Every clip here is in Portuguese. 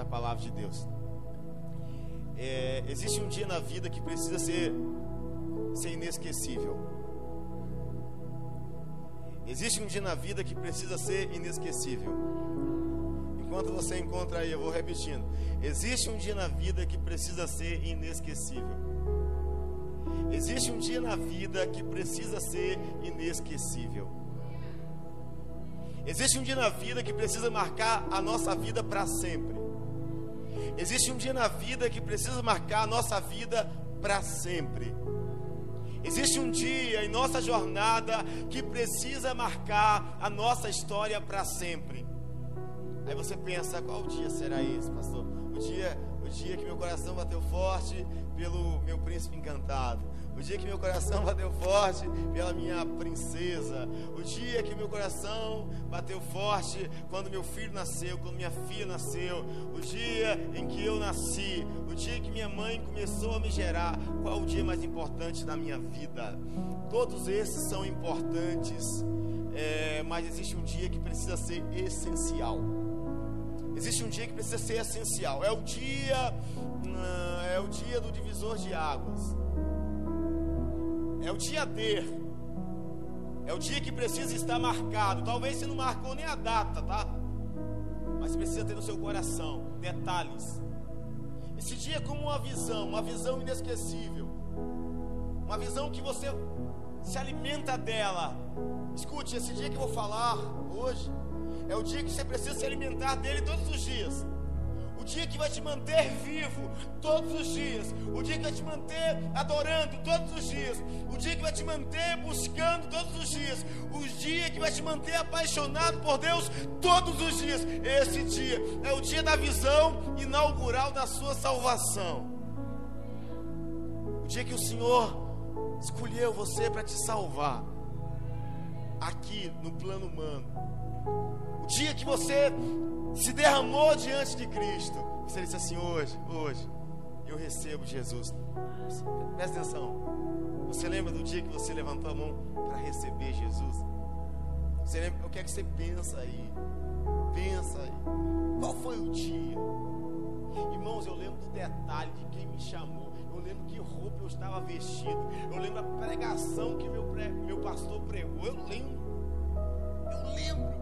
Da palavra de Deus. É, existe um dia na vida que precisa ser, ser inesquecível. Existe um dia na vida que precisa ser inesquecível. Enquanto você encontra aí, eu vou repetindo. Existe um dia na vida que precisa ser inesquecível. Existe um dia na vida que precisa ser inesquecível. Existe um dia na vida que precisa marcar a nossa vida para sempre. Existe um dia na vida que precisa marcar a nossa vida para sempre. Existe um dia em nossa jornada que precisa marcar a nossa história para sempre. Aí você pensa, qual dia será esse, pastor? O dia, o dia que meu coração bateu forte pelo meu príncipe encantado. O dia que meu coração bateu forte pela minha princesa. O dia que meu coração bateu forte quando meu filho nasceu, quando minha filha nasceu. O dia em que eu nasci. O dia que minha mãe começou a me gerar. Qual o dia mais importante da minha vida? Todos esses são importantes. É, mas existe um dia que precisa ser essencial. Existe um dia que precisa ser essencial. É o dia, hum, é o dia do divisor de águas. É o dia D. É o dia que precisa estar marcado. Talvez você não marcou nem a data, tá? Mas precisa ter no seu coração detalhes. Esse dia é como uma visão, uma visão inesquecível. Uma visão que você se alimenta dela. Escute, esse dia que eu vou falar hoje é o dia que você precisa se alimentar dele todos os dias o dia que vai te manter vivo todos os dias, o dia que vai te manter adorando todos os dias, o dia que vai te manter buscando todos os dias, o dia que vai te manter apaixonado por Deus todos os dias. Esse dia é o dia da visão inaugural da sua salvação. O dia que o Senhor escolheu você para te salvar aqui no plano humano. O dia que você se derramou diante de Cristo. Você disse assim: hoje, hoje, eu recebo Jesus. Presta atenção. Você lembra do dia que você levantou a mão para receber Jesus? Você lembra? O que é que você pensa aí? Pensa aí. Qual foi o dia? Irmãos, eu lembro do detalhe de quem me chamou. Eu lembro que roupa eu estava vestido. Eu lembro a pregação que meu, meu pastor pregou. Eu lembro. Eu lembro.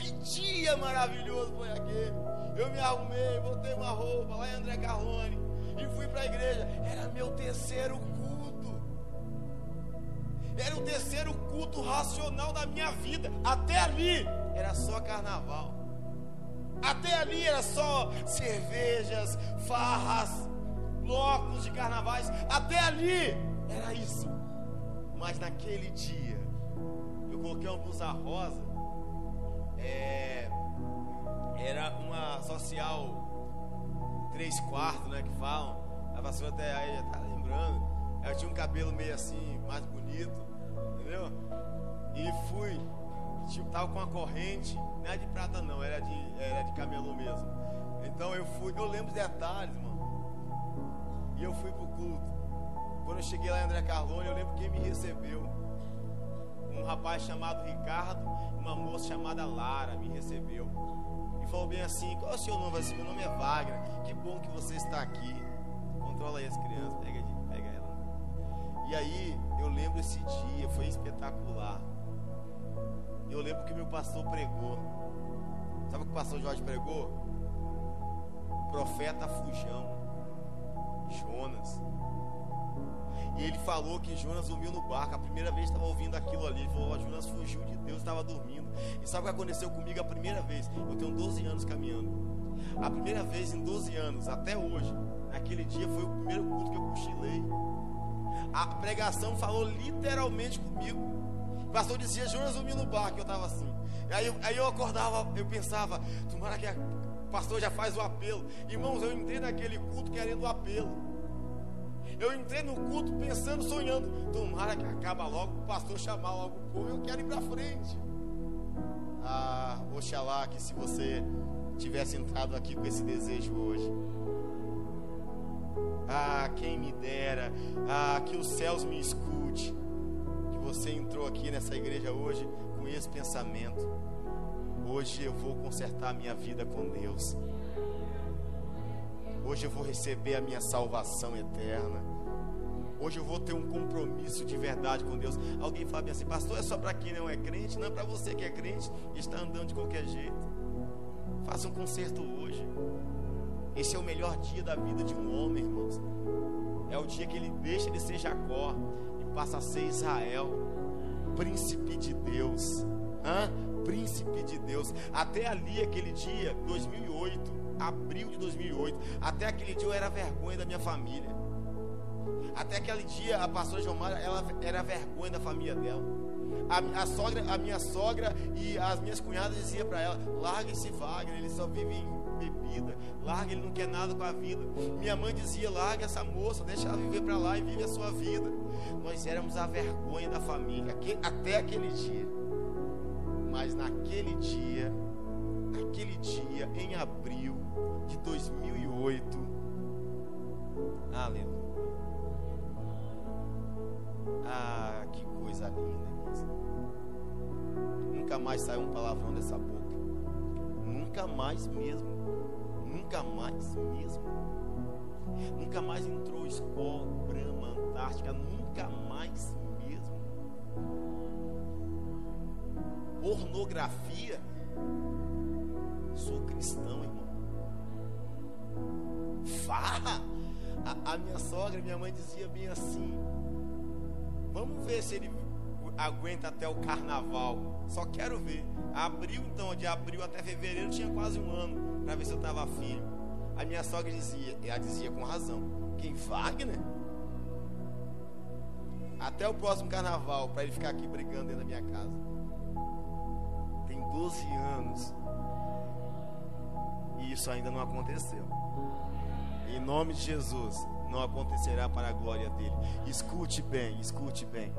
Que dia maravilhoso foi aquele. Eu me arrumei, botei uma roupa lá em André Carlone e fui para a igreja. Era meu terceiro culto. Era o terceiro culto racional da minha vida. Até ali era só carnaval. Até ali era só cervejas, farras, blocos de carnavais. Até ali era isso. Mas naquele dia, eu coloquei uma blusa rosa é, era uma social três quartos, né, que falam. A vassoura até aí já tá lembrando. Eu tinha um cabelo meio assim, mais bonito, entendeu? E fui, tipo, tava com uma corrente, não era de prata não, era de, era de camelô mesmo. Então eu fui, eu lembro os detalhes, mano. E eu fui pro culto. Quando eu cheguei lá em André Carlone, eu lembro quem me recebeu. Um rapaz chamado Ricardo, uma moça chamada Lara me recebeu. E falou bem assim: qual é o seu nome? Assim, meu nome é Wagner. Que bom que você está aqui. Controla aí as crianças, pega, pega ela. E aí, eu lembro esse dia, foi espetacular. Eu lembro que meu pastor pregou. Sabe o que o pastor Jorge pregou? O profeta Fujão, Jonas. E ele falou que Jonas dormiu no barco. A primeira vez estava ouvindo aquilo ali. Ele falou: Jonas fugiu de Deus, estava dormindo. E sabe o que aconteceu comigo a primeira vez? Eu tenho 12 anos caminhando. A primeira vez em 12 anos, até hoje, naquele dia foi o primeiro culto que eu cochilei. A pregação falou literalmente comigo. O pastor dizia: Jonas dormiu no barco. Eu estava assim. Aí, aí eu acordava, eu pensava: tomara que o pastor já faz o apelo. Irmãos, eu entrei naquele culto querendo o apelo. Eu entrei no culto pensando, sonhando. Tomara que acaba logo, o pastor chamar logo o povo. Eu quero ir para frente. Ah, oxalá que se você tivesse entrado aqui com esse desejo hoje. Ah, quem me dera. Ah, que os céus me escute. Que você entrou aqui nessa igreja hoje com esse pensamento. Hoje eu vou consertar minha vida com Deus. Hoje eu vou receber a minha salvação eterna. Hoje eu vou ter um compromisso de verdade com Deus. Alguém fala assim, pastor, é só para quem não é crente? Não é para você que é crente e está andando de qualquer jeito. Faça um concerto hoje. Esse é o melhor dia da vida de um homem, irmãos. É o dia que ele deixa de ser Jacó e passa a ser Israel, príncipe de Deus. Hã? Príncipe de Deus. Até ali, aquele dia, 2008, abril de 2008, até aquele dia eu era vergonha da minha família. Até aquele dia, a pastora Gilmar, ela era vergonha da família dela. A, a, sogra, a minha sogra e as minhas cunhadas diziam para ela: larga esse Wagner, ele só vive em bebida, larga, ele não quer nada com a vida. Minha mãe dizia: larga essa moça, deixa ela viver para lá e vive a sua vida. Nós éramos a vergonha da família, até aquele dia. Mas naquele dia, naquele dia, em abril de 2008, aleluia. Ah, que coisa linda. Nunca mais saiu um palavrão dessa boca. Nunca mais mesmo. Nunca mais mesmo. Nunca mais entrou escola, Brahma, Antártica. Nunca mais mesmo. Pornografia. Sou cristão, irmão. Farra. A, a minha sogra, minha mãe dizia bem assim Vamos ver se ele aguenta até o carnaval. Só quero ver. Abril, então, de abril até fevereiro tinha quase um ano para ver se eu estava firme. A minha sogra dizia, ela dizia com razão: Quem Wagner? Até o próximo carnaval para ele ficar aqui brigando dentro da minha casa. Tem 12 anos e isso ainda não aconteceu. Em nome de Jesus não acontecerá para a glória dele. Escute bem, escute bem.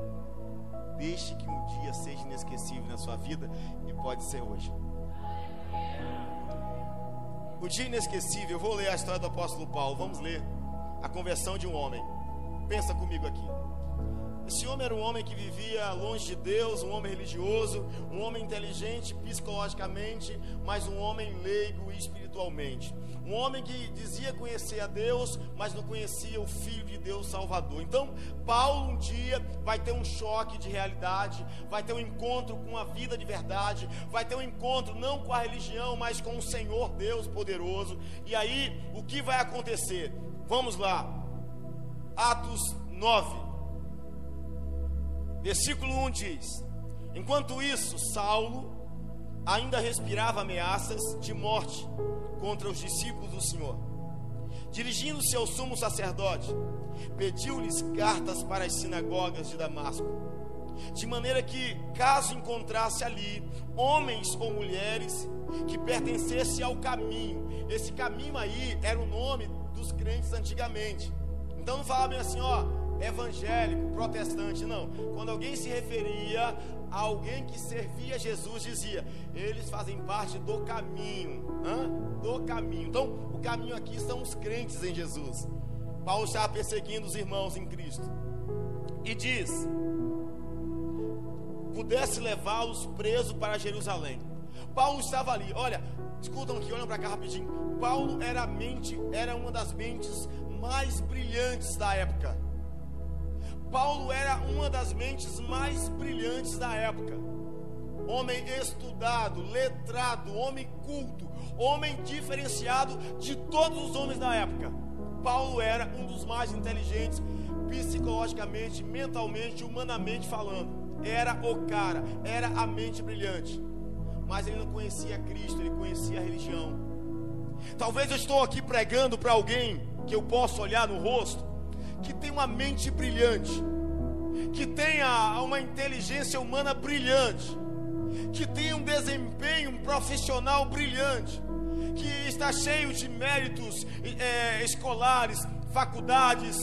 Deixe que um dia seja inesquecível na sua vida e pode ser hoje. O dia inesquecível, eu vou ler a história do apóstolo Paulo. Vamos ler a conversão de um homem. Pensa comigo aqui. Esse homem era um homem que vivia longe de Deus, um homem religioso, um homem inteligente psicologicamente, mas um homem leigo espiritualmente. Um homem que dizia conhecer a Deus, mas não conhecia o Filho de Deus Salvador. Então, Paulo um dia vai ter um choque de realidade, vai ter um encontro com a vida de verdade, vai ter um encontro não com a religião, mas com o Senhor Deus poderoso. E aí, o que vai acontecer? Vamos lá. Atos 9. Versículo 1 diz: Enquanto isso, Saulo ainda respirava ameaças de morte contra os discípulos do Senhor. Dirigindo-se ao sumo sacerdote, pediu-lhes cartas para as sinagogas de Damasco, de maneira que, caso encontrasse ali homens ou mulheres que pertencessem ao caminho, esse caminho aí era o nome dos crentes antigamente. Então não falava bem assim, ó, evangélico, protestante, não. Quando alguém se referia a alguém que servia Jesus, dizia: eles fazem parte do caminho, do caminho. Então, o caminho aqui são os crentes em Jesus. Paulo está perseguindo os irmãos em Cristo e diz: pudesse levá-los presos para Jerusalém. Paulo estava ali. Olha, escutam aqui, olham para cá rapidinho. Paulo era mente, era uma das mentes mais brilhantes da época. Paulo era uma das mentes mais brilhantes da época. Homem estudado, letrado, homem culto, homem diferenciado de todos os homens da época. Paulo era um dos mais inteligentes, psicologicamente, mentalmente, humanamente falando. Era o cara, era a mente brilhante. Mas ele não conhecia Cristo, ele conhecia a religião. Talvez eu estou aqui pregando para alguém que eu possa olhar no rosto, que tem uma mente brilhante, que tenha uma inteligência humana brilhante, que tenha um desempenho profissional brilhante, que está cheio de méritos é, escolares, faculdades,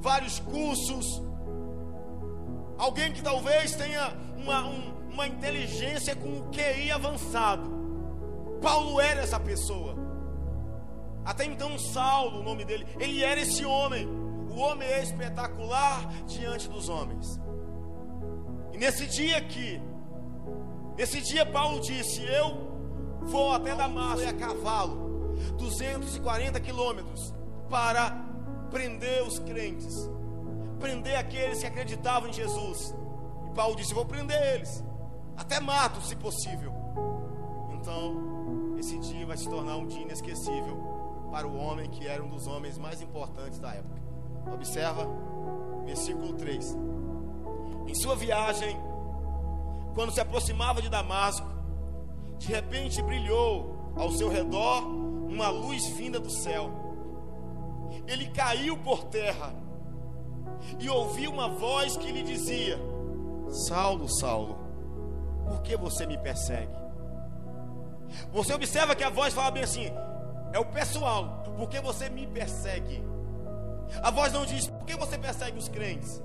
vários cursos. Alguém que talvez tenha uma, um, uma inteligência com o QI avançado. Paulo era essa pessoa. Até então, Saulo, o nome dele, ele era esse homem. O homem é espetacular diante dos homens. E nesse dia aqui, nesse dia, Paulo disse: Eu vou até Damasco a cavalo, 240 quilômetros, para prender os crentes, prender aqueles que acreditavam em Jesus. E Paulo disse: Vou prender eles, até mato, se possível. Então, esse dia vai se tornar um dia inesquecível para o homem que era um dos homens mais importantes da época. Observa, versículo 3. Em sua viagem, quando se aproximava de Damasco, de repente brilhou ao seu redor uma luz vinda do céu. Ele caiu por terra e ouviu uma voz que lhe dizia: Saulo, Saulo, por que você me persegue? Você observa que a voz fala bem assim: é o pessoal, por que você me persegue? A voz não diz, por que você persegue os crentes?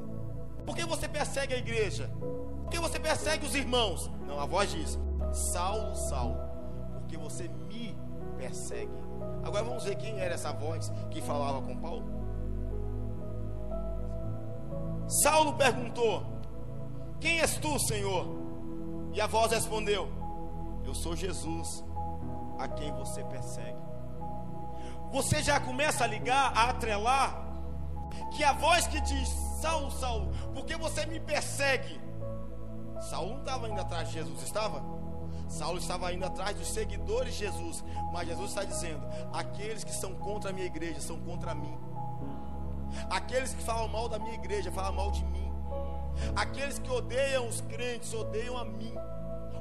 Por que você persegue a igreja? Por que você persegue os irmãos? Não, a voz diz, Saulo, Saulo, porque você me persegue. Agora vamos ver quem era essa voz que falava com Paulo. Saulo perguntou: Quem és tu, Senhor? E a voz respondeu: Eu sou Jesus, a quem você persegue você já começa a ligar, a atrelar, que a voz que diz: Saulo, Saulo, porque você me persegue? Saulo não estava indo atrás de Jesus, estava? Saulo estava indo atrás dos seguidores de Jesus, mas Jesus está dizendo: aqueles que são contra a minha igreja são contra mim. Aqueles que falam mal da minha igreja falam mal de mim. Aqueles que odeiam os crentes odeiam a mim.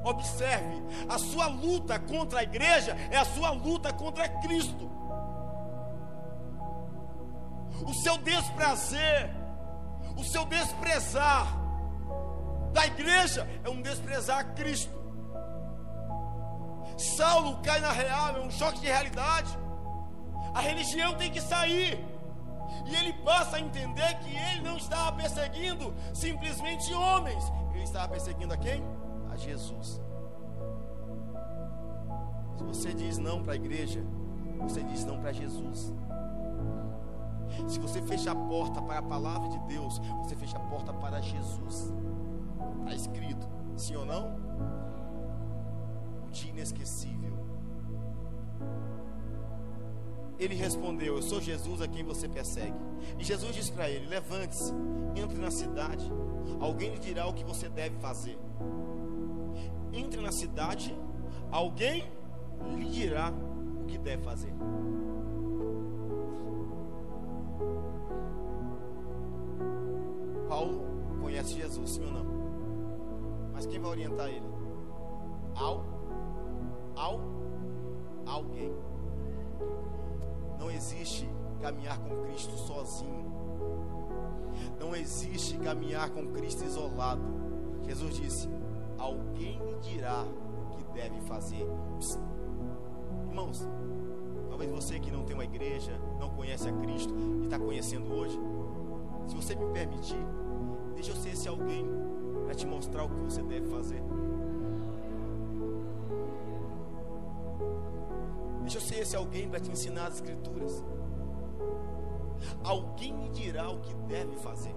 Observe, a sua luta contra a igreja é a sua luta contra Cristo o seu desprazer, o seu desprezar da igreja é um desprezar Cristo. Saulo cai na real, é um choque de realidade. A religião tem que sair. E ele passa a entender que ele não estava perseguindo simplesmente homens, ele estava perseguindo a quem? A Jesus. Se você diz não para a igreja, você diz não para Jesus. Se você fecha a porta para a palavra de Deus, você fecha a porta para Jesus. Está escrito, sim ou não? O dia inesquecível. Ele respondeu: Eu sou Jesus a quem você persegue. E Jesus disse para ele: Levante-se, entre na cidade. Alguém lhe dirá o que você deve fazer. Entre na cidade, alguém lhe dirá o que deve fazer. Paulo conhece Jesus, sim ou não? Mas quem vai orientar ele? Ao, ao, alguém. Não existe caminhar com Cristo sozinho. Não existe caminhar com Cristo isolado. Jesus disse: Alguém lhe dirá o que deve fazer. Irmãos, talvez você que não tem uma igreja, não conhece a Cristo e está conhecendo hoje, se você me permitir, Deixa eu ser esse alguém para te mostrar o que você deve fazer. Deixa eu ser esse alguém para te ensinar as escrituras. Alguém me dirá o que deve fazer.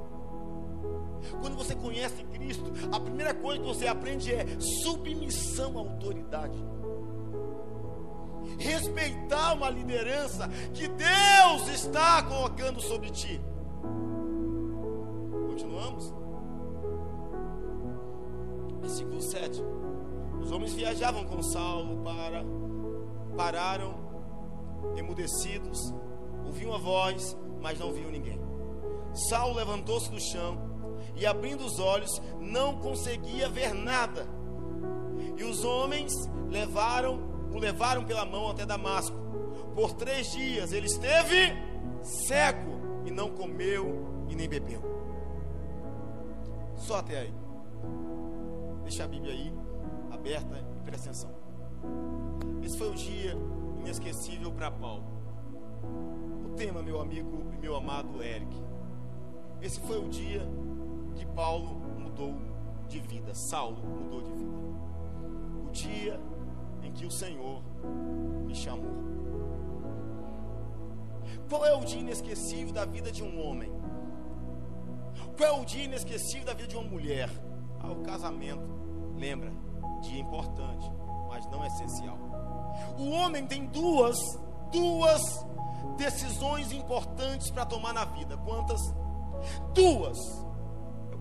Quando você conhece Cristo, a primeira coisa que você aprende é submissão à autoridade. Respeitar uma liderança que Deus está colocando sobre ti. Viajavam com Saulo para pararam emudecidos, ouviam a voz, mas não viam ninguém. Saulo levantou-se do chão e abrindo os olhos, não conseguia ver nada. E os homens levaram, o levaram pela mão até Damasco. Por três dias ele esteve cego e não comeu e nem bebeu. Só até aí. Deixa a Bíblia aí aberta e presta atenção. Esse foi o dia inesquecível para Paulo. O tema, meu amigo e meu amado Eric. Esse foi o dia que Paulo mudou de vida, Saulo mudou de vida. O dia em que o Senhor me chamou. Qual é o dia inesquecível da vida de um homem? Qual é o dia inesquecível da vida de uma mulher? Ah, o casamento. Lembra? Dia importante, mas não essencial. O homem tem duas, duas decisões importantes para tomar na vida. Quantas? Duas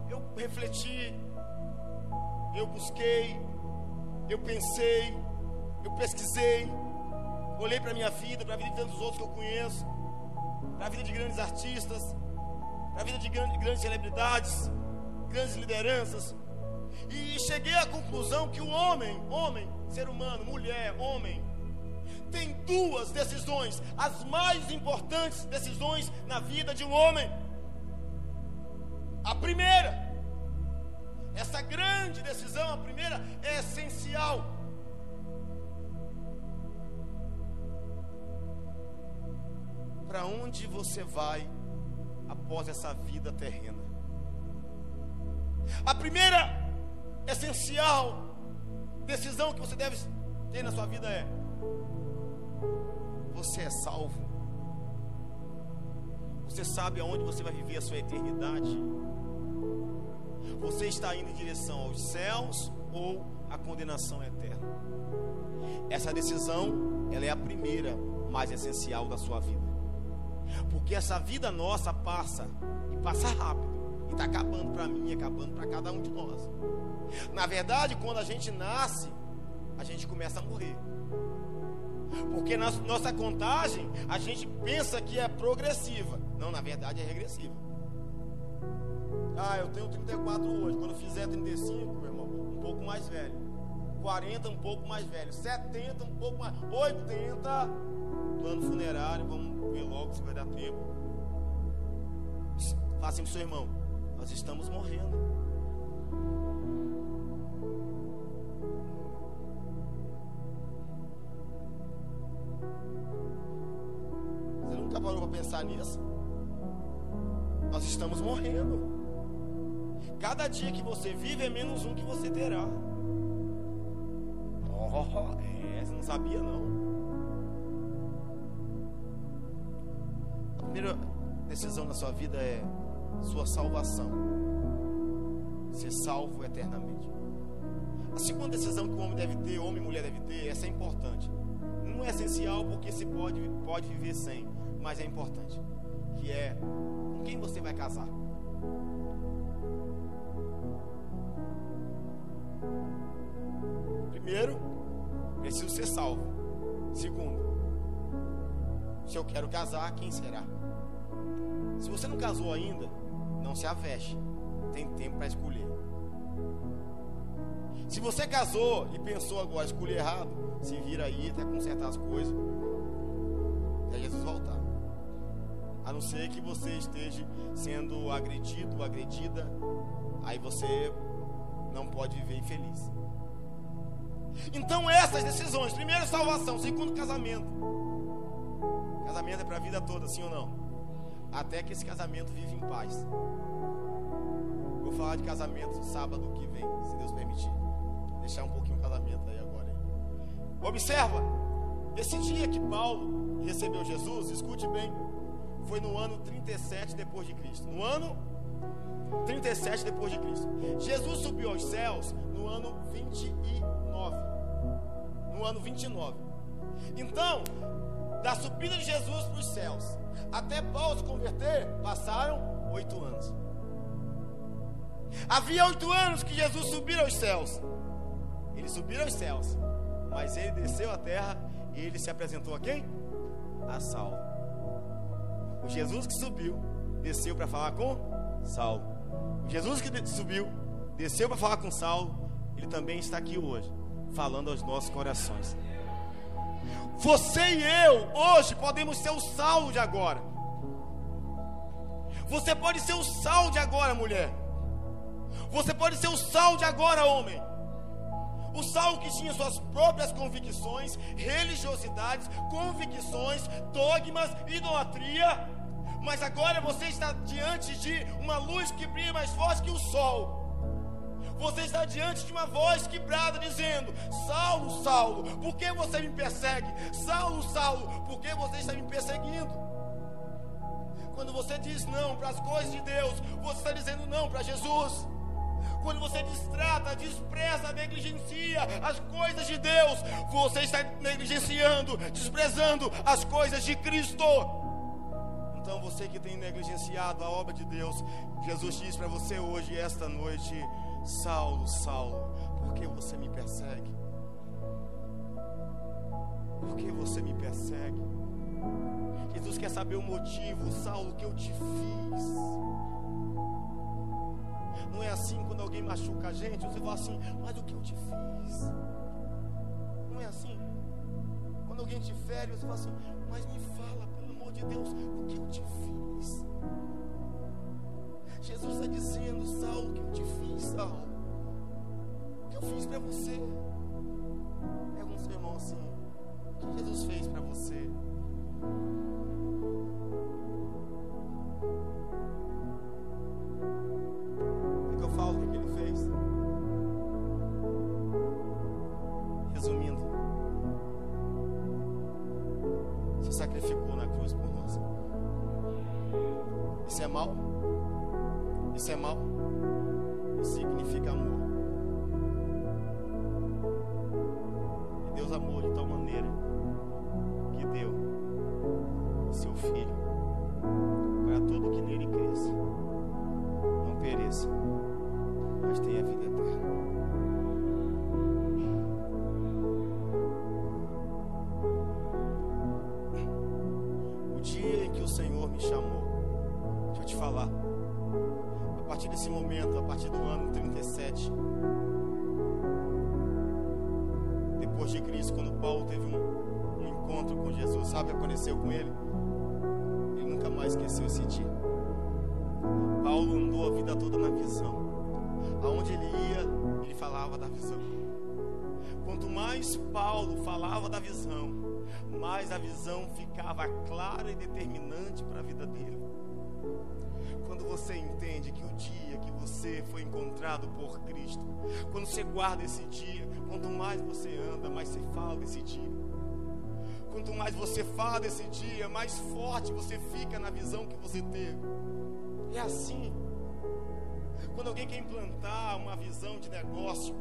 eu refleti, eu busquei, eu pensei, eu pesquisei, olhei para a minha vida, para a vida de tantos outros que eu conheço, para a vida de grandes artistas, para a vida de grandes celebridades, grandes lideranças, e cheguei à conclusão que o homem, homem, ser humano, mulher, homem, tem duas decisões, as mais importantes decisões na vida de um homem. A primeira, essa grande decisão, a primeira, é essencial. Para onde você vai após essa vida terrena? A primeira essencial decisão que você deve ter na sua vida é: você é salvo? Você sabe aonde você vai viver a sua eternidade? Você está indo em direção aos céus ou à condenação eterna? Essa decisão, ela é a primeira mais essencial da sua vida. Porque essa vida nossa passa e passa rápido. E está acabando para mim, acabando para cada um de nós. Na verdade, quando a gente nasce, a gente começa a morrer. Porque na nossa contagem, a gente pensa que é progressiva. Não, na verdade é regressiva. Ah, eu tenho 34 hoje. Quando fizer 35, meu irmão, um pouco mais velho. 40, um pouco mais velho. 70, um pouco mais. 80, plano funerário. Vamos ver logo se vai dar tempo. Faça assim pro seu irmão. Nós estamos morrendo. Você nunca parou para pensar nisso? Nós estamos morrendo. Cada dia que você vive é menos um que você terá. Oh, é, você não sabia não. A primeira decisão da sua vida é sua salvação. Ser salvo eternamente. A segunda decisão que o homem deve ter, homem e mulher deve ter, essa é importante. Não é essencial porque se pode, pode viver sem, mas é importante. Que é com quem você vai casar. Primeiro, preciso ser salvo. Segundo, se eu quero casar, quem será? Se você não casou ainda, não se aveste. Tem tempo para escolher. Se você casou e pensou agora escolher errado, se vira aí até consertar as coisas. Até Jesus voltar. A não ser que você esteja sendo agredido, agredida, aí você não pode viver infeliz. Então, essas decisões: primeiro, salvação, segundo, casamento. Casamento é para a vida toda, sim ou não? Até que esse casamento vive em paz. Vou falar de casamento sábado que vem, se Deus permitir. Deixar um pouquinho o casamento aí agora. Observa, esse dia que Paulo recebeu Jesus, escute bem, foi no ano 37 depois de Cristo. No ano 37 depois de Cristo. Jesus subiu aos céus no ano 29. No ano 29. Então, da subida de Jesus para os céus até Paulo se converter, passaram oito anos. Havia oito anos que Jesus subiu aos céus. Ele subiu aos céus, mas ele desceu à terra e ele se apresentou a quem? A Saulo. O Jesus que subiu, desceu para falar com Saulo. O Jesus que subiu, desceu para falar com Saulo, ele também está aqui hoje, falando aos nossos corações. Você e eu, hoje, podemos ser o Saulo de agora. Você pode ser o Saulo de agora, mulher. Você pode ser o Saulo de agora, homem. O Saulo que tinha suas próprias convicções, religiosidades, convicções, dogmas, idolatria. Mas agora você está diante de uma luz que brilha mais forte que o sol. Você está diante de uma voz que brada dizendo: Saulo, Saulo, por que você me persegue? Saulo, Saulo, por que você está me perseguindo? Quando você diz não para as coisas de Deus, você está dizendo não para Jesus. Quando você distrata, despreza, negligencia as coisas de Deus, você está negligenciando, desprezando as coisas de Cristo. Então, você que tem negligenciado a obra de Deus, Jesus diz para você hoje, esta noite: Saulo, Saulo, por que você me persegue? Por que você me persegue? Jesus quer saber o motivo, Saulo, que eu te fiz. Não é assim quando alguém machuca a gente, você fala assim, mas o que eu te fiz? Não é assim. Quando alguém te fere, você fala assim, mas me fala, pelo amor de Deus, o que eu te fiz? Jesus está dizendo, Saulo, o que eu te fiz, Saulo? O que eu fiz para você? Pergunta seu irmão assim, o que Jesus fez para você? O que eu falo, que ele fez? Resumindo, se sacrificou na cruz por nós. Isso é mal? Isso é mal? Isso significa amor. E Deus amou de tal maneira que deu o seu filho sabe, apareceu com ele, ele nunca mais esqueceu esse dia. Paulo andou a vida toda na visão. Aonde ele ia, ele falava da visão. Quanto mais Paulo falava da visão, mais a visão ficava clara e determinante para a vida dele. Quando você entende que o dia que você foi encontrado por Cristo, quando você guarda esse dia, quanto mais você anda, mais você fala desse dia. Quanto mais você fala desse dia, mais forte você fica na visão que você teve. É assim. Quando alguém quer implantar uma visão de negócio,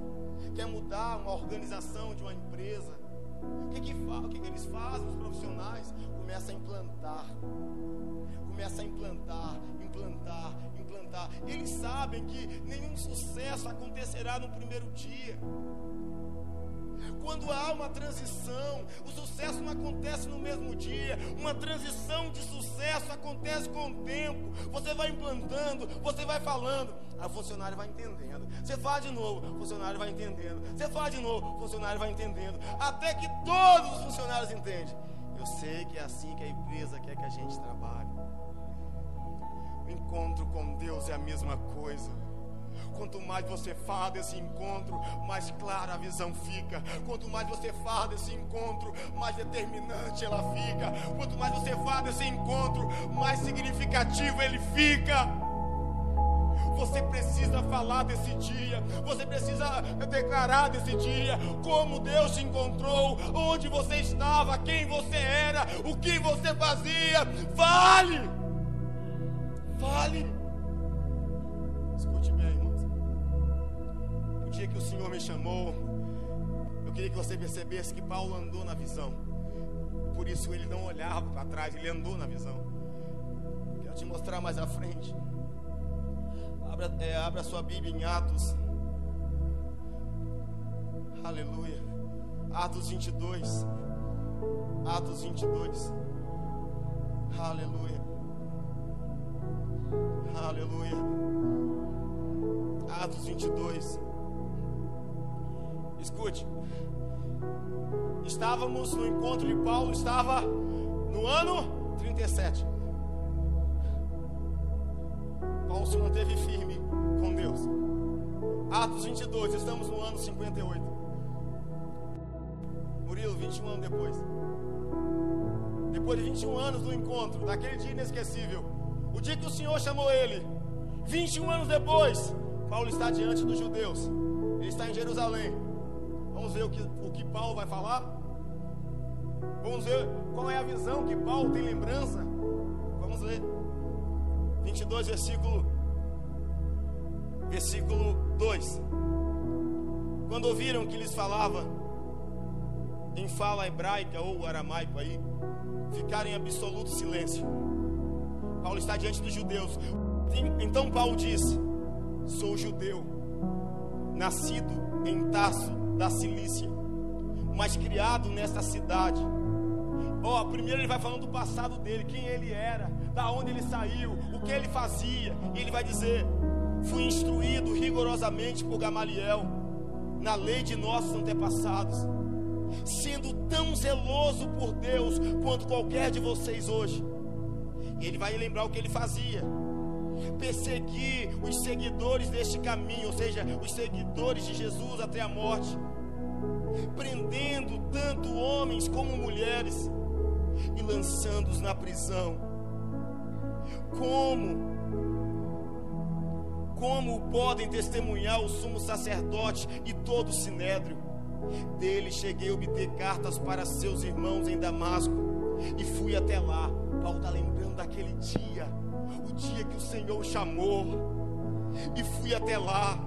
quer mudar uma organização de uma empresa, o que, que, o que, que eles fazem, os profissionais? Começa a implantar. Começa a implantar, implantar, implantar. Eles sabem que nenhum sucesso acontecerá no primeiro dia. Quando há uma transição, o sucesso não acontece no mesmo dia. Uma transição de sucesso acontece com o tempo. Você vai implantando, você vai falando, aí o funcionário vai entendendo. Você fala de novo, o funcionário vai entendendo. Você fala de novo, o funcionário vai entendendo. Até que todos os funcionários entendem. Eu sei que é assim que a empresa quer que a gente trabalhe. O encontro com Deus é a mesma coisa. Quanto mais você fala desse encontro, mais clara a visão fica. Quanto mais você fala desse encontro, mais determinante ela fica. Quanto mais você fala desse encontro, mais significativo ele fica. Você precisa falar desse dia, você precisa declarar desse dia como Deus te encontrou, onde você estava, quem você era, o que você fazia. Fale! Fale! Que o Senhor me chamou, eu queria que você percebesse que Paulo andou na visão. Por isso ele não olhava para trás, ele andou na visão. Quero te mostrar mais à frente. Abra, é, abra sua Bíblia em Atos. Aleluia. Atos 22. Atos 22. Aleluia. Aleluia. Atos 22. Escute. Estávamos no encontro de Paulo, estava no ano 37. Paulo se manteve firme com Deus. Atos 22, estamos no ano 58. Murilo, 21 anos depois. Depois de 21 anos do encontro, daquele dia inesquecível, o dia que o Senhor chamou ele, 21 anos depois, Paulo está diante dos judeus, ele está em Jerusalém. Ver o que, o que Paulo vai falar? Vamos ver qual é a visão que Paulo tem lembrança? Vamos ler. 22, versículo, versículo 2. Quando ouviram que lhes falava em fala hebraica ou aramaico aí, ficaram em absoluto silêncio. Paulo está diante dos judeus. Então Paulo disse: Sou judeu, nascido em Tarso da Cilícia, mas criado nesta cidade. Ó, oh, primeiro ele vai falando do passado dele, quem ele era, da onde ele saiu, o que ele fazia, e ele vai dizer: Fui instruído rigorosamente por Gamaliel na lei de nossos antepassados, sendo tão zeloso por Deus quanto qualquer de vocês hoje. E ele vai lembrar o que ele fazia. Perseguir os seguidores deste caminho, ou seja, os seguidores de Jesus até a morte, prendendo tanto homens como mulheres e lançando-os na prisão. Como como podem testemunhar o sumo sacerdote e todo o sinédrio? Dele cheguei a obter cartas para seus irmãos em Damasco e fui até lá. Paulo está lembrando daquele dia, o dia que o Senhor chamou, e fui até lá,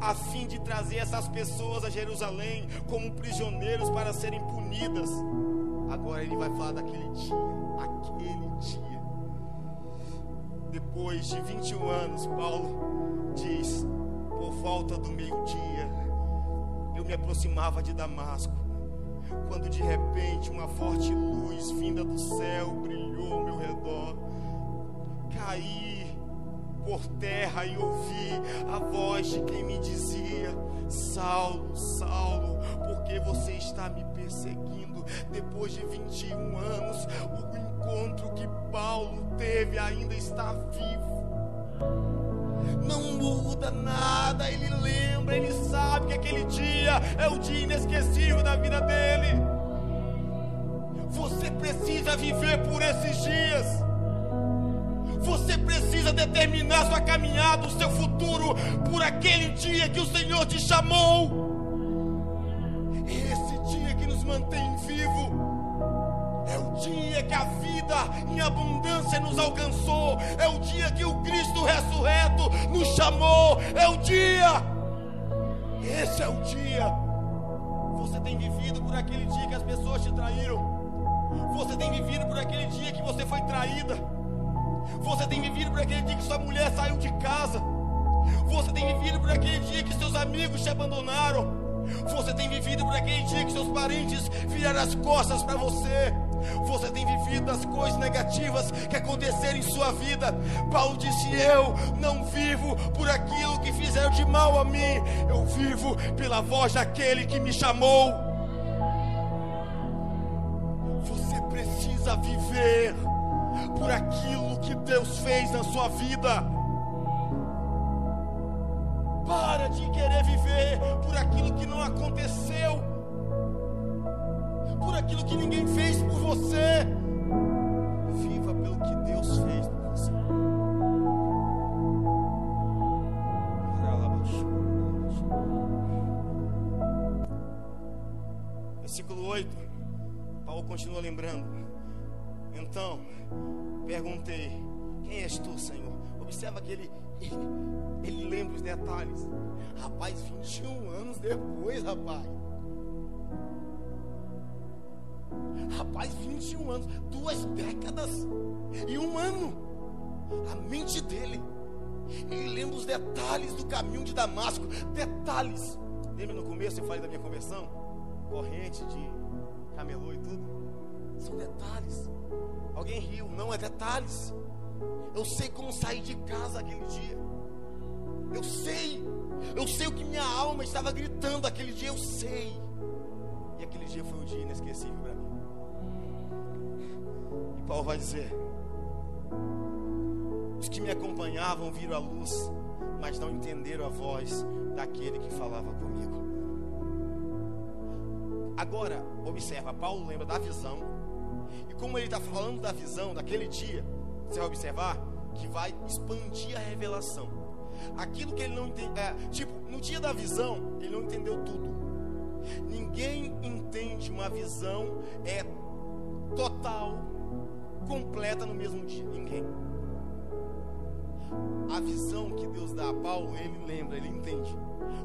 a fim de trazer essas pessoas a Jerusalém como prisioneiros para serem punidas. Agora ele vai falar daquele dia, aquele dia. Depois de 21 anos, Paulo diz: por falta do meio-dia, eu me aproximava de Damasco, quando de repente uma forte luz vinda do céu brilhou ao meu redor. Caí por terra e ouvi a voz de quem me dizia: Saulo, Saulo, por que você está me perseguindo? Depois de 21 anos, o encontro que Paulo teve ainda está vivo não muda nada. Ele lembra, ele sabe que aquele dia é o dia inesquecível da vida dele. Você precisa viver por esses dias. Você precisa determinar sua caminhada, o seu futuro, por aquele dia que o Senhor te chamou. Esse dia que nos mantém vivo. É o dia que a vida em abundância nos alcançou. É o dia que o Cristo ressurreto nos chamou. É o dia. Esse é o dia. Você tem vivido por aquele dia que as pessoas te traíram. Você tem vivido por aquele dia que você foi traída. Você tem vivido por aquele dia que sua mulher saiu de casa. Você tem vivido por aquele dia que seus amigos te abandonaram. Você tem vivido por aquele dia que seus parentes viraram as costas para você. Você tem vivido as coisas negativas que aconteceram em sua vida. Paulo disse: Eu não vivo por aquilo que fizeram de mal a mim, eu vivo pela voz daquele que me chamou. Você precisa viver por aquilo que Deus fez na sua vida. Para de querer viver por aquilo que não aconteceu, por aquilo que ninguém fez por você. Viva pelo que Deus fez por você. Versículo 8, Paulo continua lembrando. Então, perguntei: Quem és tu, Senhor? Observa que ele Ele, lembra os detalhes. Rapaz, 21 anos depois, rapaz. Rapaz, 21 anos, duas décadas e um ano. A mente dele. Ele lembra os detalhes do caminho de Damasco. Detalhes. Lembra no começo eu falei da minha conversão? Corrente de camelô e tudo. São detalhes. Alguém riu, não é detalhes. Eu sei como sair de casa aquele dia. Eu sei. Eu sei o que minha alma estava gritando aquele dia, eu sei. E aquele dia foi um dia inesquecível para mim. E Paulo vai dizer: Os que me acompanhavam viram a luz, mas não entenderam a voz daquele que falava comigo. Agora, observa, Paulo lembra da visão. E como ele está falando da visão daquele dia, você vai observar que vai expandir a revelação. Aquilo que ele não entende, é, tipo, no dia da visão, ele não entendeu tudo. Ninguém entende uma visão é total, completa no mesmo dia. Ninguém. A visão que Deus dá a Paulo, ele lembra, ele entende.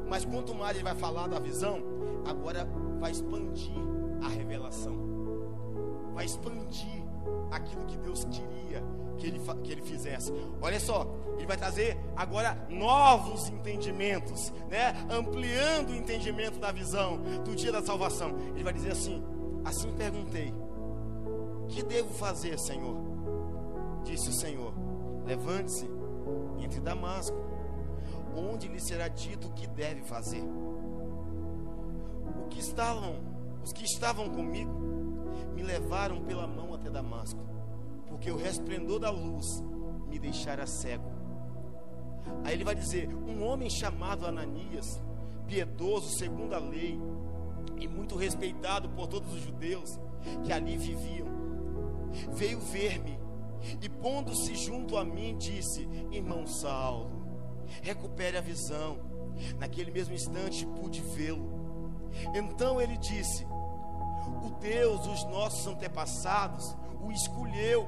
Mas quanto mais ele vai falar da visão, agora vai expandir a revelação. Vai expandir aquilo que Deus queria que ele, que ele fizesse. Olha só, ele vai trazer agora novos entendimentos, né? Ampliando o entendimento da visão do dia da salvação. Ele vai dizer assim: Assim perguntei: Que devo fazer, Senhor? Disse o Senhor: Levante-se entre Damasco, onde lhe será dito o que deve fazer. O que estavam, os que estavam comigo, me levaram pela mão até Damasco porque o resplendor da luz me deixara cego. Aí ele vai dizer: um homem chamado Ananias, piedoso segundo a lei, e muito respeitado por todos os judeus que ali viviam, veio ver-me e, pondo-se junto a mim, disse: Irmão Saulo, recupere a visão. Naquele mesmo instante pude vê-lo. Então ele disse: O Deus dos nossos antepassados o escolheu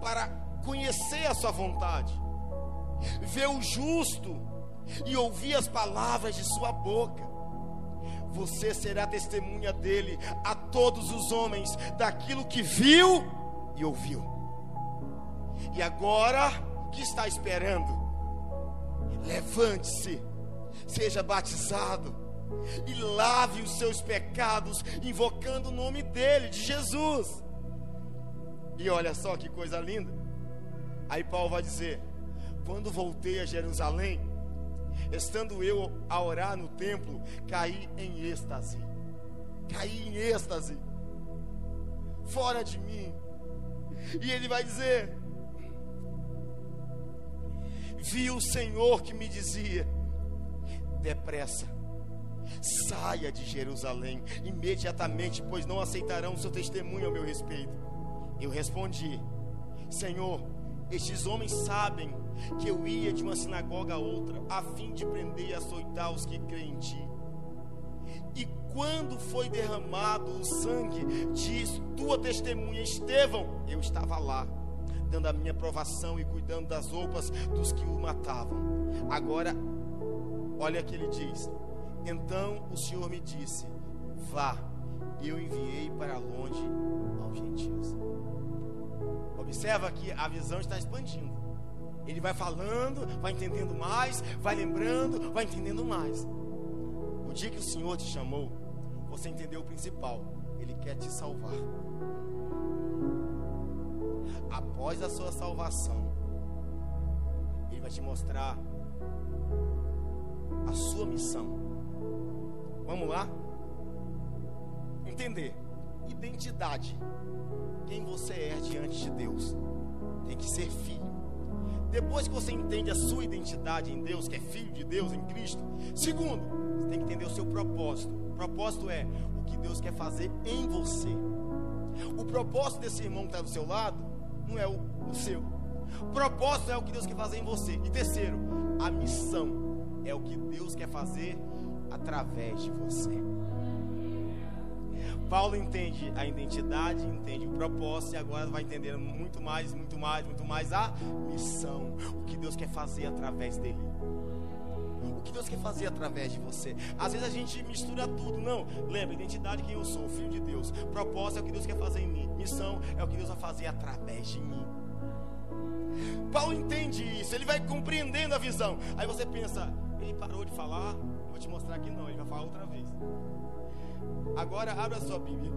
para conhecer a sua vontade, ver o justo e ouvir as palavras de sua boca. Você será testemunha dele a todos os homens daquilo que viu e ouviu. E agora, que está esperando? Levante-se, seja batizado e lave os seus pecados, invocando o nome dele, de Jesus. E olha só que coisa linda. Aí Paulo vai dizer: Quando voltei a Jerusalém, estando eu a orar no templo, caí em êxtase. Caí em êxtase. Fora de mim. E ele vai dizer: Vi o Senhor que me dizia: Depressa, saia de Jerusalém imediatamente, pois não aceitarão seu testemunho ao meu respeito. Eu respondi: Senhor, estes homens sabem que eu ia de uma sinagoga a outra, a fim de prender e açoitar os que creem em ti. E quando foi derramado o sangue de tua testemunha Estevão, eu estava lá, dando a minha provação e cuidando das roupas dos que o matavam. Agora, olha que ele diz: Então o Senhor me disse: Vá, eu enviei para longe aos gentios. Observa que a visão está expandindo. Ele vai falando, vai entendendo mais, vai lembrando, vai entendendo mais. O dia que o Senhor te chamou, você entendeu o principal. Ele quer te salvar. Após a sua salvação, Ele vai te mostrar a sua missão. Vamos lá? Entender. Identidade quem você é diante de Deus. Tem que ser filho. Depois que você entende a sua identidade em Deus, que é filho de Deus em Cristo, segundo, você tem que entender o seu propósito. O propósito é o que Deus quer fazer em você. O propósito desse irmão que está do seu lado não é o, o seu. O propósito é o que Deus quer fazer em você. E terceiro, a missão é o que Deus quer fazer através de você. Paulo entende a identidade, entende o propósito e agora vai entender muito mais, muito mais, muito mais a missão, o que Deus quer fazer através dele. O que Deus quer fazer através de você? Às vezes a gente mistura tudo. Não, lembra, identidade quem eu sou, filho de Deus. Propósito é o que Deus quer fazer em mim. Missão é o que Deus vai fazer através de mim. Paulo entende isso, ele vai compreendendo a visão. Aí você pensa, ele parou de falar, vou te mostrar que não, ele vai falar outra vez. Agora abra sua Bíblia.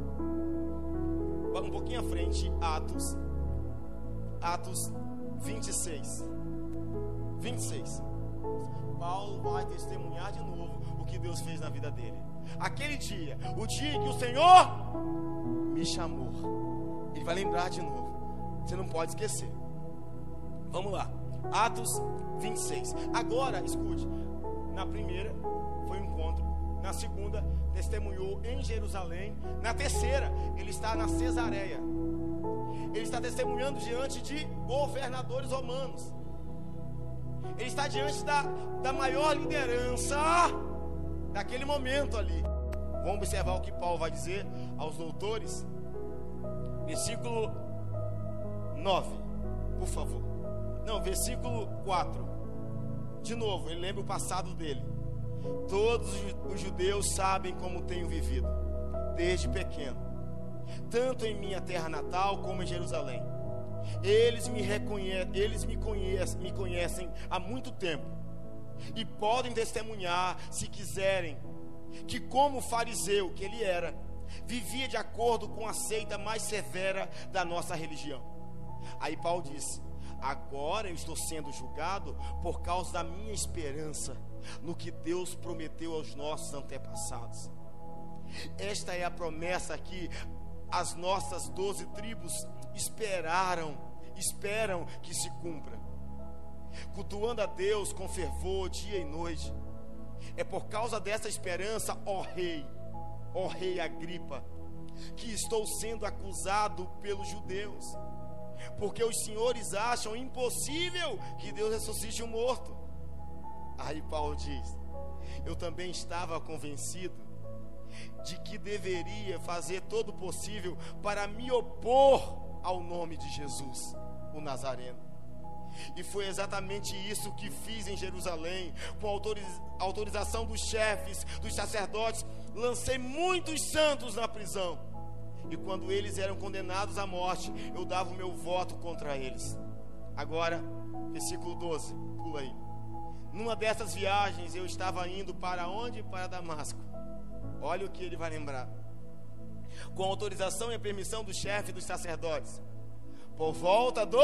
Um pouquinho à frente, Atos. Atos 26. 26. Paulo vai testemunhar de novo o que Deus fez na vida dele. Aquele dia, o dia que o Senhor me chamou. Ele vai lembrar de novo. Você não pode esquecer. Vamos lá. Atos 26. Agora, escute. Na primeira foi um encontro. Na segunda, testemunhou em Jerusalém. Na terceira, ele está na Cesareia. Ele está testemunhando diante de governadores romanos. Ele está diante da, da maior liderança daquele momento ali. Vamos observar o que Paulo vai dizer aos doutores. Versículo 9, por favor. Não, versículo 4. De novo, ele lembra o passado dele. Todos os judeus sabem como tenho vivido, desde pequeno, tanto em minha terra natal como em Jerusalém. Eles me reconhecem, eles me conhecem, me conhecem há muito tempo e podem testemunhar, se quiserem, que como fariseu que ele era, vivia de acordo com a seita mais severa da nossa religião. Aí Paulo disse: Agora eu estou sendo julgado por causa da minha esperança no que Deus prometeu aos nossos antepassados. Esta é a promessa que as nossas doze tribos esperaram, esperam que se cumpra. Cultuando a Deus com fervor dia e noite. É por causa dessa esperança, ó rei, ó rei Agripa, que estou sendo acusado pelos judeus porque os senhores acham impossível que Deus ressuscite um morto. Aí Paulo diz: Eu também estava convencido de que deveria fazer todo o possível para me opor ao nome de Jesus, o Nazareno. E foi exatamente isso que fiz em Jerusalém, com autorização dos chefes, dos sacerdotes, lancei muitos santos na prisão e quando eles eram condenados à morte, eu dava o meu voto contra eles. Agora, versículo 12, pula aí. Numa dessas viagens eu estava indo para onde? Para Damasco. Olha o que ele vai lembrar. Com autorização e permissão do chefe dos sacerdotes. Por volta do.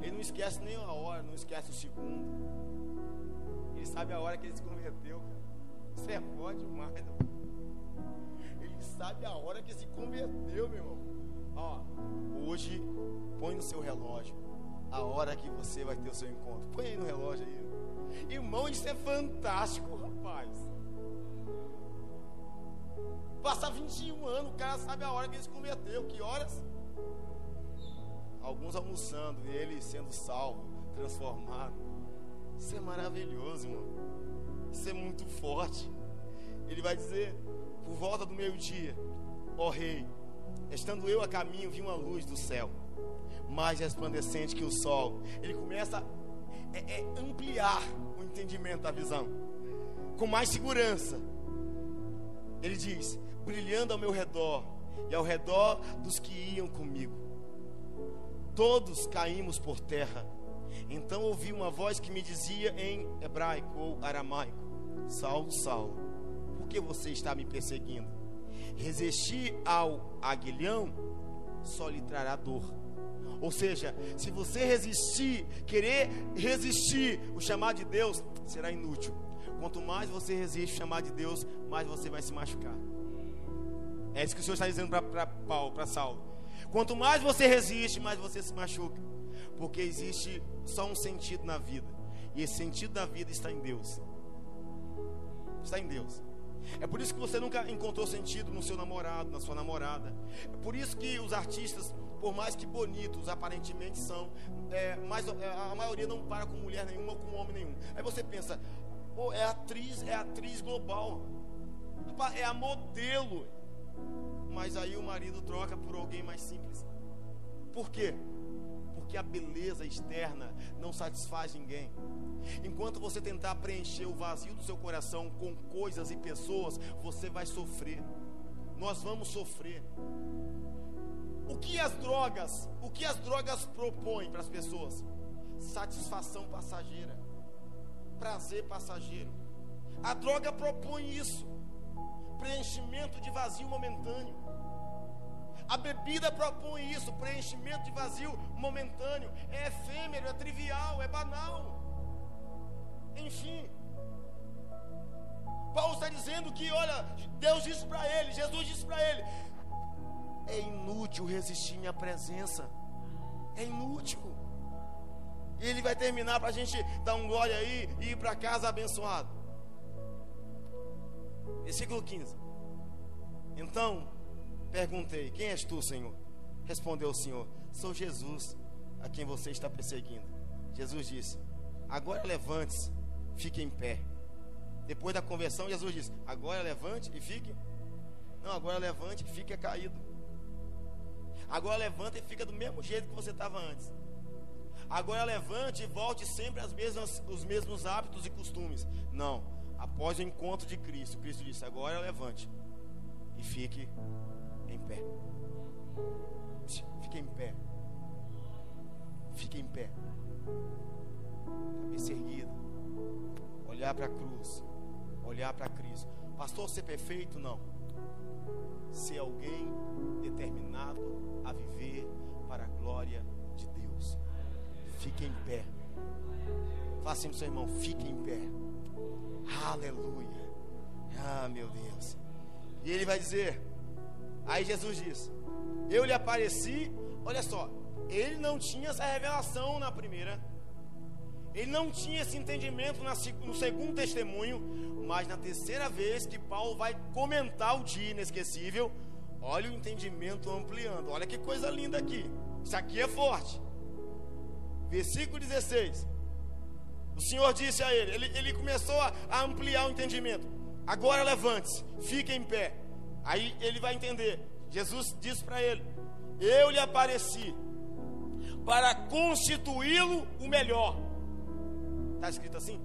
Ele não esquece nem a hora, não esquece o segundo. Ele sabe a hora que ele se converteu. Isso é forte demais. Não sabe a hora que se converteu, meu irmão. Ó, hoje, põe no seu relógio a hora que você vai ter o seu encontro. Põe aí no relógio aí. Irmão, isso é fantástico, rapaz. Passar 21 anos, o cara sabe a hora que ele se converteu. Que horas? Alguns almoçando, e ele sendo salvo, transformado. Isso é maravilhoso, irmão. Isso é muito forte. Ele vai dizer: por volta do meio-dia, ó rei, estando eu a caminho, vi uma luz do céu, mais resplandecente que o sol. Ele começa é, é ampliar o entendimento da visão, com mais segurança. Ele diz: brilhando ao meu redor e ao redor dos que iam comigo. Todos caímos por terra. Então ouvi uma voz que me dizia em hebraico ou aramaico: Saulo, Saulo que você está me perseguindo? Resistir ao aguilhão só lhe trará dor. Ou seja, se você resistir, querer resistir o chamado de Deus, será inútil. Quanto mais você resiste o chamado de Deus, mais você vai se machucar. É isso que o Senhor está dizendo para Paulo, para Saulo. Quanto mais você resiste, mais você se machuca. Porque existe só um sentido na vida. E esse sentido da vida está em Deus. Está em Deus. É por isso que você nunca encontrou sentido no seu namorado, na sua namorada. É por isso que os artistas, por mais que bonitos aparentemente são, é, mas é, a maioria não para com mulher nenhuma ou com homem nenhum. Aí você pensa, pô, é atriz, é atriz global, é a modelo. mas aí o marido troca por alguém mais simples. Por quê? Porque a beleza externa não satisfaz ninguém. Enquanto você tentar preencher o vazio do seu coração com coisas e pessoas, você vai sofrer. Nós vamos sofrer. O que as drogas, o que as drogas propõem para as pessoas? Satisfação passageira, prazer passageiro. A droga propõe isso, preenchimento de vazio momentâneo. A bebida propõe isso, preenchimento de vazio momentâneo. É efêmero, é trivial, é banal. Enfim, Paulo está dizendo que, olha, Deus disse para ele, Jesus disse para ele: é inútil resistir minha presença, é inútil. E ele vai terminar para a gente dar um glória aí e ir para casa abençoado. Versículo 15. Então perguntei: Quem és tu, Senhor? Respondeu o Senhor: Sou Jesus, a quem você está perseguindo. Jesus disse: Agora levante-se fique em pé. Depois da conversão, Jesus diz: Agora levante e fique. Não, agora levante e fique caído. Agora levanta e fica do mesmo jeito que você estava antes. Agora levante e volte sempre às mesmas, os mesmos hábitos e costumes. Não. Após o encontro de Cristo, Cristo disse: Agora levante e fique em pé. Fique em pé. Fique em pé. Cabeça erguida olhar para a cruz, olhar para Cristo. Pastor, ser perfeito? Não. Ser alguém determinado a viver para a glória de Deus. Fique em pé. Faça assim, seu irmão, fique em pé. Aleluia. Ah, meu Deus. E ele vai dizer: Aí Jesus diz: Eu lhe apareci. Olha só, ele não tinha essa revelação na primeira ele não tinha esse entendimento no segundo testemunho, mas na terceira vez que Paulo vai comentar o dia inesquecível, olha o entendimento ampliando. Olha que coisa linda aqui. Isso aqui é forte. Versículo 16. O Senhor disse a ele, ele, ele começou a, a ampliar o entendimento. Agora levante-se, fique em pé. Aí ele vai entender. Jesus disse para ele: Eu lhe apareci para constituí-lo o melhor Está escrito assim?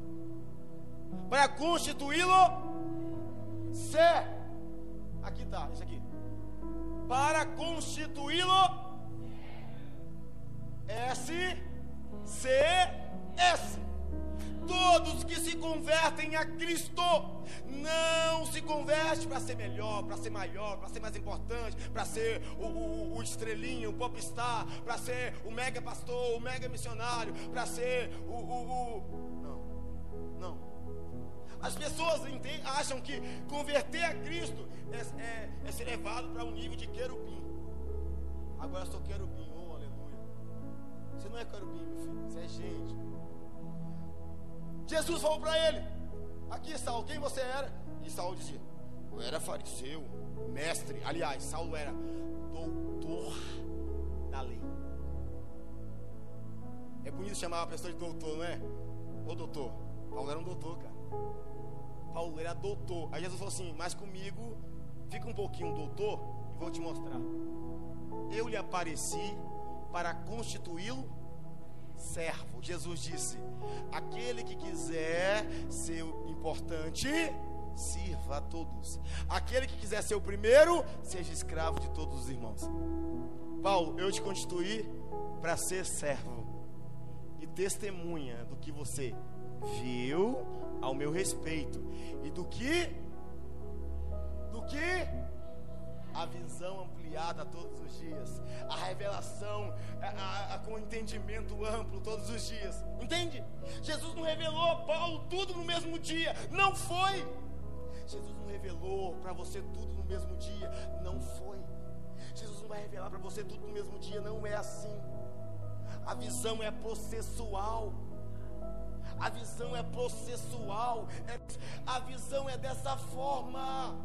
Para constituí-lo ser. Aqui está, isso aqui. Para constituí-lo S, C, S. Todos que se convertem a Cristo não se converte para ser melhor, para ser maior, para ser mais importante, para ser o, o, o estrelinho, o popstar, para ser o mega pastor, o mega missionário, para ser o, o. As pessoas acham que converter a Cristo é, é, é ser levado para um nível de querubim. Agora eu sou querubim, oh aleluia. Você não é querubim, meu filho, você é gente. Jesus falou para ele: Aqui, Saulo, quem você era? E Saulo dizia: Eu era fariseu, mestre. Aliás, Saulo era doutor da lei. É bonito chamar uma pessoa de doutor, não é? Ô doutor. Paulo era um doutor, cara. Paulo era doutor. Aí Jesus falou assim: Mas comigo, fica um pouquinho doutor e vou te mostrar. Eu lhe apareci para constituí-lo servo. Jesus disse: aquele que quiser ser importante, sirva a todos. Aquele que quiser ser o primeiro, seja escravo de todos os irmãos. Paulo, eu te constituí para ser servo e testemunha do que você viu ao meu respeito e do que do que a visão ampliada todos os dias, a revelação a, a, a, com entendimento amplo todos os dias. Entende? Jesus não revelou a Paulo tudo no mesmo dia, não foi. Jesus não revelou para você tudo no mesmo dia, não foi. Jesus não vai revelar para você tudo no mesmo dia, não é assim. A visão é processual. A visão é processual. É, a visão é dessa forma.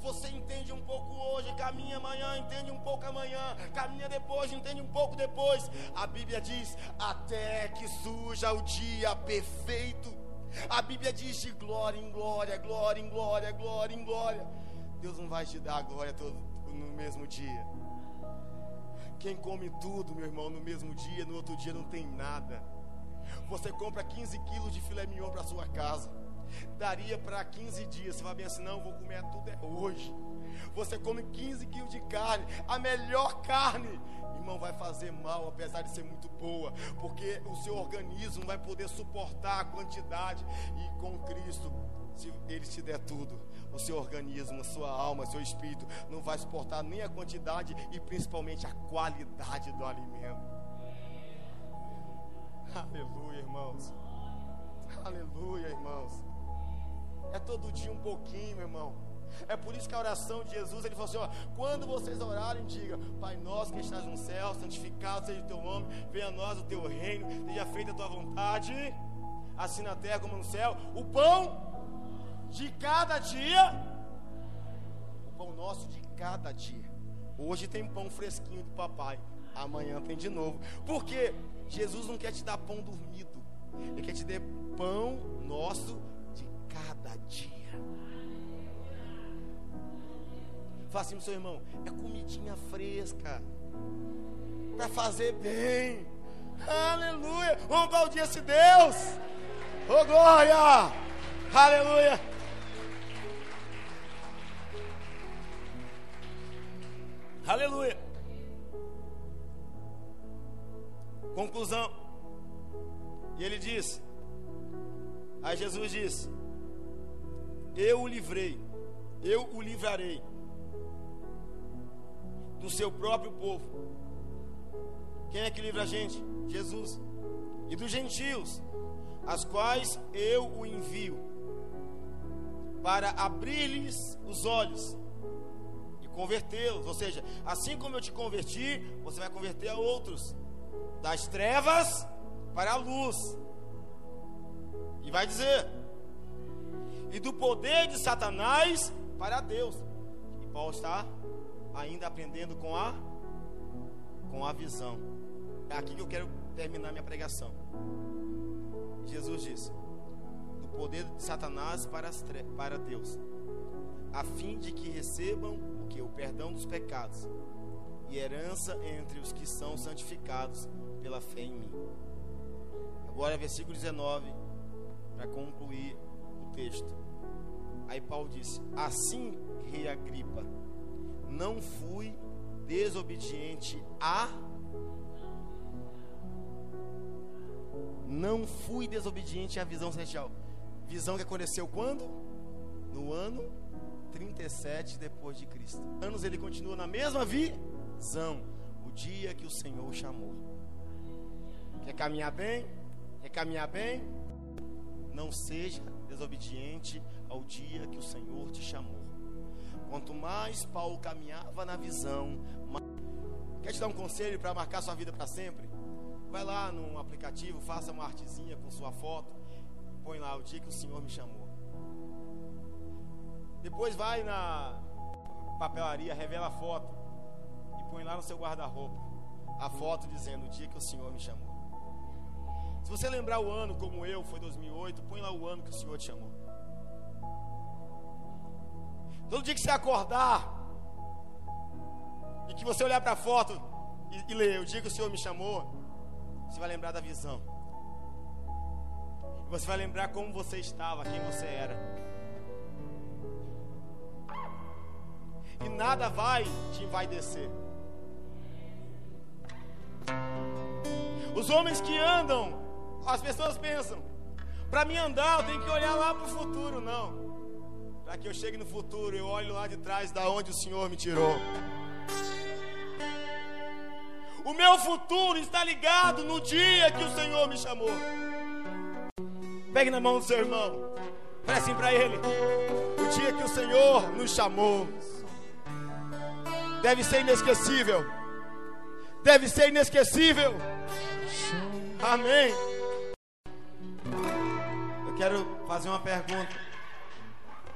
Você entende um pouco hoje, caminha amanhã, entende um pouco amanhã, caminha depois, entende um pouco depois. A Bíblia diz: até que surja o dia perfeito. A Bíblia diz de glória em glória, glória em glória, glória em glória. Deus não vai te dar a glória todo, no mesmo dia. Quem come tudo, meu irmão, no mesmo dia, no outro dia não tem nada. Você compra 15 quilos de filé mignon para sua casa. Daria para 15 dias. Você vai bem assim, não, vou comer tudo é hoje. Você come 15 quilos de carne, a melhor carne. Irmão, vai fazer mal, apesar de ser muito boa, porque o seu organismo vai poder suportar a quantidade. E com Cristo, se Ele te der tudo, o seu organismo, a sua alma, o seu espírito não vai suportar nem a quantidade e principalmente a qualidade do alimento. Aleluia, irmãos. Aleluia, irmãos. É todo dia um pouquinho, meu irmão. É por isso que a oração de Jesus, ele falou assim: ó, quando vocês orarem, diga: Pai nosso que estás no céu, santificado seja o teu nome, venha a nós o teu reino, seja feita a tua vontade, assim na terra como no céu. O pão de cada dia, o pão nosso de cada dia. Hoje tem pão fresquinho do papai, amanhã tem de novo. Por quê? Jesus não quer te dar pão dormido, Ele quer te dar pão nosso de cada dia. Fala assim pro seu irmão: é comidinha fresca, para fazer bem. Aleluia! Vamos aplaudir esse Deus! Oh glória! Aleluia! Aleluia! Conclusão. E ele diz: Aí Jesus diz: Eu o livrei, eu o livrarei do seu próprio povo. Quem é que livra a gente? Jesus. E dos gentios, as quais eu o envio, para abrir-lhes os olhos e convertê-los. Ou seja, assim como eu te converti, você vai converter a outros das trevas para a luz. E vai dizer: e do poder de Satanás para Deus. E Paulo está ainda aprendendo com a com a visão. É aqui que eu quero terminar minha pregação. Jesus disse: do poder de Satanás para, para Deus, a fim de que recebam o que o perdão dos pecados e herança entre os que são santificados pela fé em mim. Agora, versículo 19, para concluir o texto. Aí Paulo disse: Assim, rei Agripa, não fui desobediente a. Não fui desobediente à visão celestial. Visão que aconteceu quando? No ano 37 depois de Cristo. Anos ele continua na mesma visão. O dia que o Senhor chamou. Quer caminhar bem? Quer caminhar bem? Não seja desobediente ao dia que o Senhor te chamou. Quanto mais Paulo caminhava na visão, mais... quer te dar um conselho para marcar sua vida para sempre? Vai lá num aplicativo, faça uma artezinha com sua foto, põe lá o dia que o Senhor me chamou. Depois vai na papelaria, revela a foto e põe lá no seu guarda-roupa a foto dizendo o dia que o Senhor me chamou. Se você lembrar o ano como eu, foi 2008, põe lá o ano que o Senhor te chamou. Todo dia que você acordar e que você olhar para a foto e, e ler o dia que o Senhor me chamou, você vai lembrar da visão. Você vai lembrar como você estava, quem você era. E nada vai te envaidecer. Os homens que andam as pessoas pensam, para mim andar, eu tenho que olhar lá para o futuro. Não. Para que eu chegue no futuro, eu olho lá de trás da onde o Senhor me tirou. O meu futuro está ligado no dia que o Senhor me chamou. Pegue na mão do seu irmão. Fale para ele: O dia que o Senhor nos chamou deve ser inesquecível. Deve ser inesquecível. Amém quero fazer uma pergunta.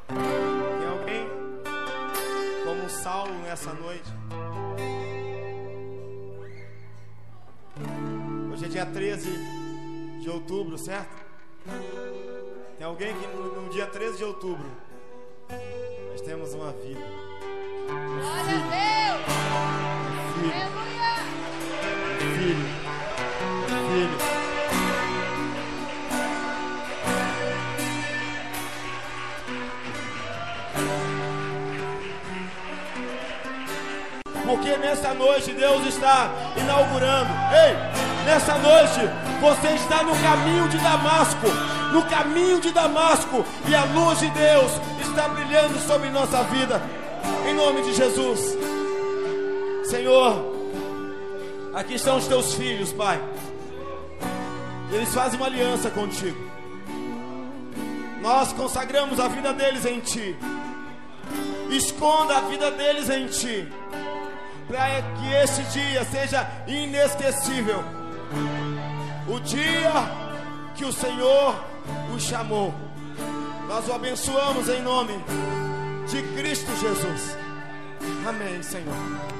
Tem alguém como Saulo nessa noite? Hoje é dia 13 de outubro, certo? Tem alguém que no, no dia 13 de outubro, nós temos uma vida. Glória a Deus. Filho, Aleluia. filho, filho. Porque nessa noite Deus está inaugurando. Ei, nessa noite você está no caminho de Damasco, no caminho de Damasco, e a luz de Deus está brilhando sobre nossa vida. Em nome de Jesus. Senhor, aqui estão os teus filhos, Pai. Eles fazem uma aliança contigo. Nós consagramos a vida deles em Ti. Esconda a vida deles em Ti. Para que esse dia seja inesquecível. O dia que o Senhor o chamou. Nós o abençoamos em nome de Cristo Jesus. Amém, Senhor.